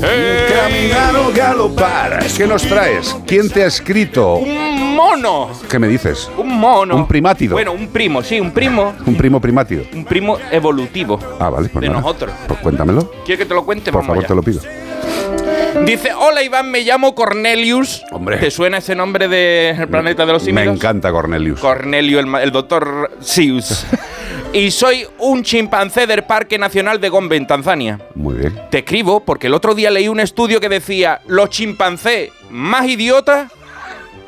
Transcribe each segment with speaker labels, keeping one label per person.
Speaker 1: Caminar o galopar. ¿Qué nos traes? ¿Quién te ha escrito?
Speaker 2: ¡Un mono!
Speaker 1: ¿Qué me dices?
Speaker 2: Un mono.
Speaker 1: Un primátido.
Speaker 2: Bueno, un primo, sí, un primo.
Speaker 1: Un primo primátido.
Speaker 2: Un primo evolutivo.
Speaker 1: Ah, vale. Pues
Speaker 2: de
Speaker 1: nada.
Speaker 2: nosotros.
Speaker 1: Pues cuéntamelo.
Speaker 2: ¿Quieres que te lo cuente?
Speaker 1: Por
Speaker 2: Vamos
Speaker 1: favor,
Speaker 2: allá.
Speaker 1: te lo pido.
Speaker 2: Dice, hola Iván, me llamo Cornelius.
Speaker 1: Hombre.
Speaker 2: ¿Te suena ese nombre del planeta de los
Speaker 1: Me
Speaker 2: simios?
Speaker 1: encanta Cornelius.
Speaker 2: Cornelio, el, ma- el doctor Sius. y soy un chimpancé del Parque Nacional de Gombe, en Tanzania.
Speaker 1: Muy bien.
Speaker 2: Te escribo porque el otro día leí un estudio que decía, los chimpancés más idiotas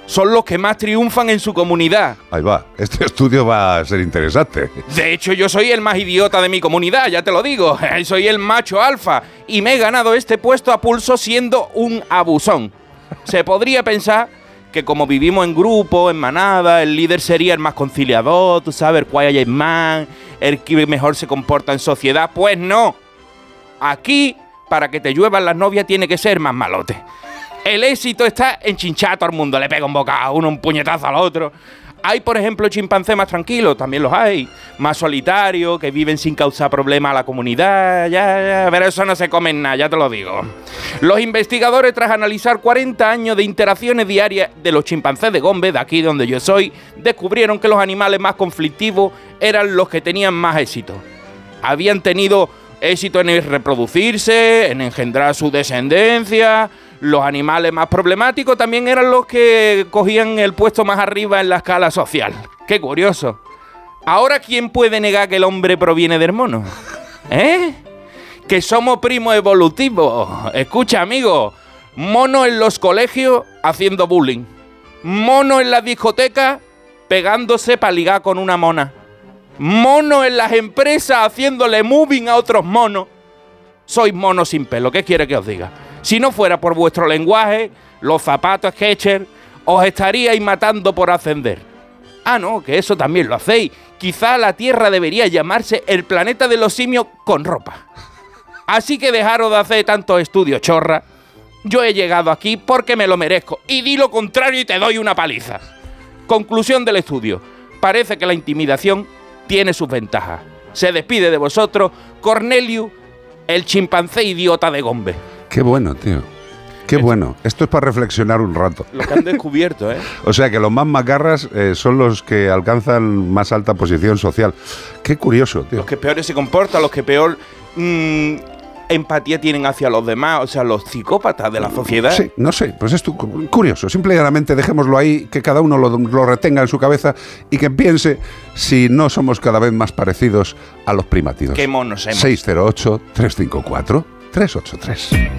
Speaker 2: son los que más triunfan en su comunidad.
Speaker 1: Ahí va. Este estudio va a ser interesante.
Speaker 2: De hecho, yo soy el más idiota de mi comunidad, ya te lo digo. Soy el macho alfa y me he ganado este puesto a pulso siendo un abusón. Se podría pensar que como vivimos en grupo, en manada, el líder sería el más conciliador, tú sabes, el quiet man, el que mejor se comporta en sociedad. Pues no. Aquí, para que te lluevan las novias, tiene que ser más malote. El éxito está en chinchar a todo el mundo. Le pega un bocado a uno, un puñetazo al otro. Hay, por ejemplo, chimpancés más tranquilos, también los hay. Más solitarios, que viven sin causar problemas a la comunidad. Ya, ya, pero eso no se comen nada, ya te lo digo. Los investigadores, tras analizar 40 años de interacciones diarias de los chimpancés de Gombe, de aquí donde yo soy, descubrieron que los animales más conflictivos eran los que tenían más éxito habían tenido éxito en reproducirse, en engendrar su descendencia. Los animales más problemáticos también eran los que cogían el puesto más arriba en la escala social. Qué curioso. Ahora, ¿quién puede negar que el hombre proviene del mono? ¿Eh? Que somos primos evolutivos. Escucha, amigo. Mono en los colegios haciendo bullying. Mono en las discotecas pegándose para ligar con una mona mono en las empresas haciéndole moving a otros monos. Sois monos sin pelo, ¿qué quiere que os diga? Si no fuera por vuestro lenguaje, los zapatos Skechers, os estaríais matando por ascender. Ah, no, que eso también lo hacéis. Quizá la Tierra debería llamarse el planeta de los simios con ropa. Así que dejaros de hacer tantos estudios, chorra. Yo he llegado aquí porque me lo merezco. Y di lo contrario y te doy una paliza. Conclusión del estudio. Parece que la intimidación tiene sus ventajas. Se despide de vosotros Cornelius, el chimpancé idiota de Gombe.
Speaker 1: Qué bueno, tío. Qué bueno. Esto es para reflexionar un rato.
Speaker 2: Lo que han descubierto, ¿eh?
Speaker 1: O sea que los más macarras eh, son los que alcanzan más alta posición social. Qué curioso, tío.
Speaker 2: Los que peores se comportan, los que peor mm, empatía tienen hacia los demás, o sea, los psicópatas de la sociedad.
Speaker 1: Sí, no sé, pues es curioso. Simple y llanamente dejémoslo ahí, que cada uno lo, lo retenga en su cabeza y que piense si no somos cada vez más parecidos a los primátidos.
Speaker 2: Qué monos hemos.
Speaker 1: 608-354-383.